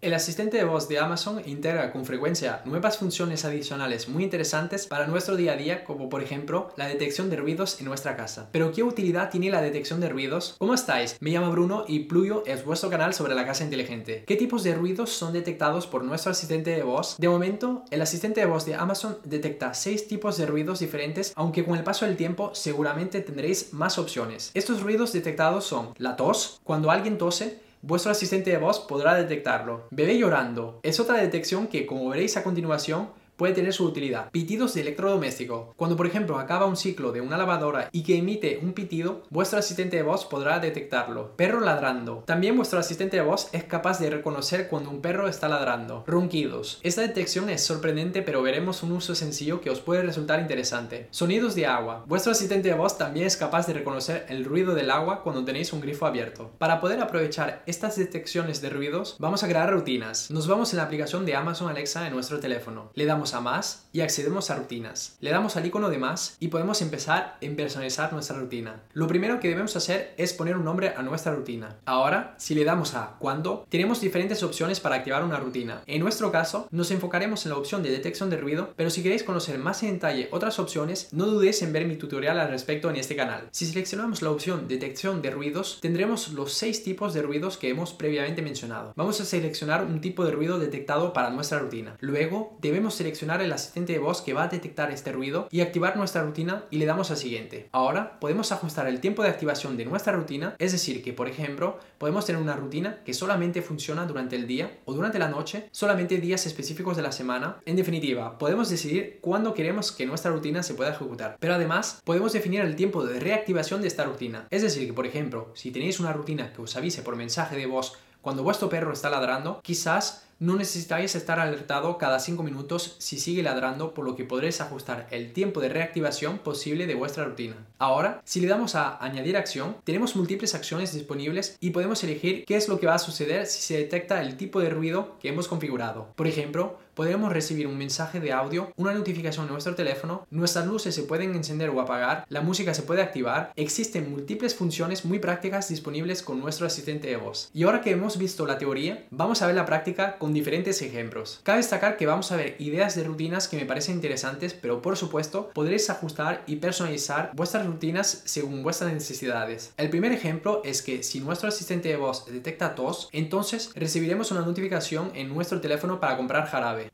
El asistente de voz de Amazon integra con frecuencia nuevas funciones adicionales muy interesantes para nuestro día a día, como por ejemplo la detección de ruidos en nuestra casa. Pero ¿qué utilidad tiene la detección de ruidos? ¿Cómo estáis? Me llamo Bruno y Pluyo es vuestro canal sobre la casa inteligente. ¿Qué tipos de ruidos son detectados por nuestro asistente de voz? De momento, el asistente de voz de Amazon detecta 6 tipos de ruidos diferentes, aunque con el paso del tiempo seguramente tendréis más opciones. Estos ruidos detectados son la tos, cuando alguien tose, vuestro asistente de voz podrá detectarlo. Bebé llorando es otra detección que, como veréis a continuación, puede tener su utilidad. Pitidos de electrodoméstico. Cuando por ejemplo acaba un ciclo de una lavadora y que emite un pitido, vuestro asistente de voz podrá detectarlo. Perro ladrando. También vuestro asistente de voz es capaz de reconocer cuando un perro está ladrando. Ronquidos. Esta detección es sorprendente pero veremos un uso sencillo que os puede resultar interesante. Sonidos de agua. Vuestro asistente de voz también es capaz de reconocer el ruido del agua cuando tenéis un grifo abierto. Para poder aprovechar estas detecciones de ruidos, vamos a crear rutinas. Nos vamos en la aplicación de Amazon Alexa en nuestro teléfono. Le damos a más y accedemos a rutinas. Le damos al icono de más y podemos empezar en personalizar nuestra rutina. Lo primero que debemos hacer es poner un nombre a nuestra rutina. Ahora, si le damos a cuándo, tenemos diferentes opciones para activar una rutina. En nuestro caso, nos enfocaremos en la opción de detección de ruido, pero si queréis conocer más en detalle otras opciones, no dudéis en ver mi tutorial al respecto en este canal. Si seleccionamos la opción detección de ruidos, tendremos los seis tipos de ruidos que hemos previamente mencionado. Vamos a seleccionar un tipo de ruido detectado para nuestra rutina. Luego, debemos seleccionar el asistente de voz que va a detectar este ruido y activar nuestra rutina y le damos a siguiente. Ahora podemos ajustar el tiempo de activación de nuestra rutina, es decir que por ejemplo podemos tener una rutina que solamente funciona durante el día o durante la noche, solamente días específicos de la semana. En definitiva, podemos decidir cuándo queremos que nuestra rutina se pueda ejecutar. Pero además podemos definir el tiempo de reactivación de esta rutina. Es decir que por ejemplo, si tenéis una rutina que os avise por mensaje de voz cuando vuestro perro está ladrando, quizás no necesitáis estar alertado cada 5 minutos si sigue ladrando, por lo que podréis ajustar el tiempo de reactivación posible de vuestra rutina. Ahora, si le damos a añadir acción, tenemos múltiples acciones disponibles y podemos elegir qué es lo que va a suceder si se detecta el tipo de ruido que hemos configurado. Por ejemplo, podremos recibir un mensaje de audio, una notificación en nuestro teléfono, nuestras luces se pueden encender o apagar, la música se puede activar, existen múltiples funciones muy prácticas disponibles con nuestro asistente de voz. Y ahora que hemos visto la teoría, vamos a ver la práctica con diferentes ejemplos. Cabe destacar que vamos a ver ideas de rutinas que me parecen interesantes, pero por supuesto podréis ajustar y personalizar vuestras rutinas según vuestras necesidades. El primer ejemplo es que si nuestro asistente de voz detecta tos, entonces recibiremos una notificación en nuestro teléfono para comprar jarabe.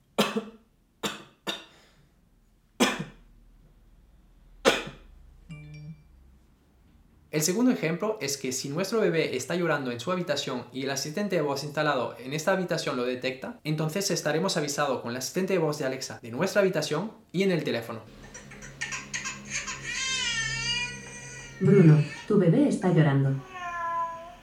El segundo ejemplo es que si nuestro bebé está llorando en su habitación y el asistente de voz instalado en esta habitación lo detecta, entonces estaremos avisados con el asistente de voz de Alexa de nuestra habitación y en el teléfono. Bruno, tu bebé está llorando.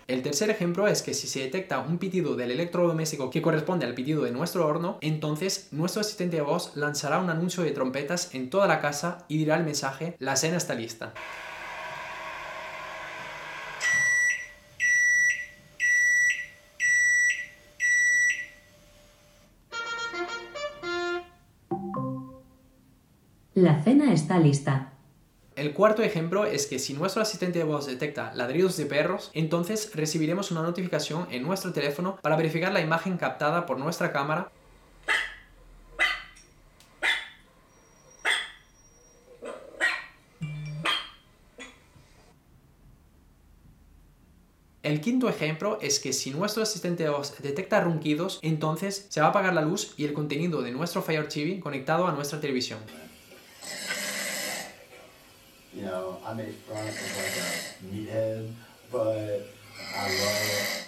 El tercer ejemplo es que si se detecta un pitido del electrodoméstico que corresponde al pitido de nuestro horno, entonces nuestro asistente de voz lanzará un anuncio de trompetas en toda la casa y dirá el mensaje, la cena está lista. La cena está lista. El cuarto ejemplo es que si nuestro asistente de voz detecta ladridos de perros, entonces recibiremos una notificación en nuestro teléfono para verificar la imagen captada por nuestra cámara El quinto ejemplo es que si nuestro asistente de voz detecta ronquidos, entonces se va a apagar la luz y el contenido de nuestro Fire TV conectado a nuestra televisión. You know, I made fun of like a meathead, but I love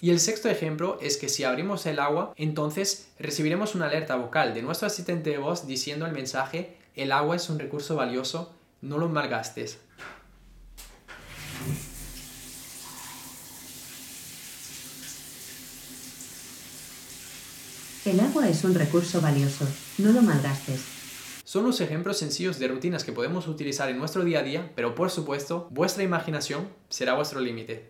Y el sexto ejemplo es que si abrimos el agua, entonces recibiremos una alerta vocal de nuestro asistente de voz diciendo el mensaje, el agua es un recurso valioso, no lo malgastes. El agua es un recurso valioso, no lo malgastes. Son los ejemplos sencillos de rutinas que podemos utilizar en nuestro día a día, pero por supuesto, vuestra imaginación será vuestro límite.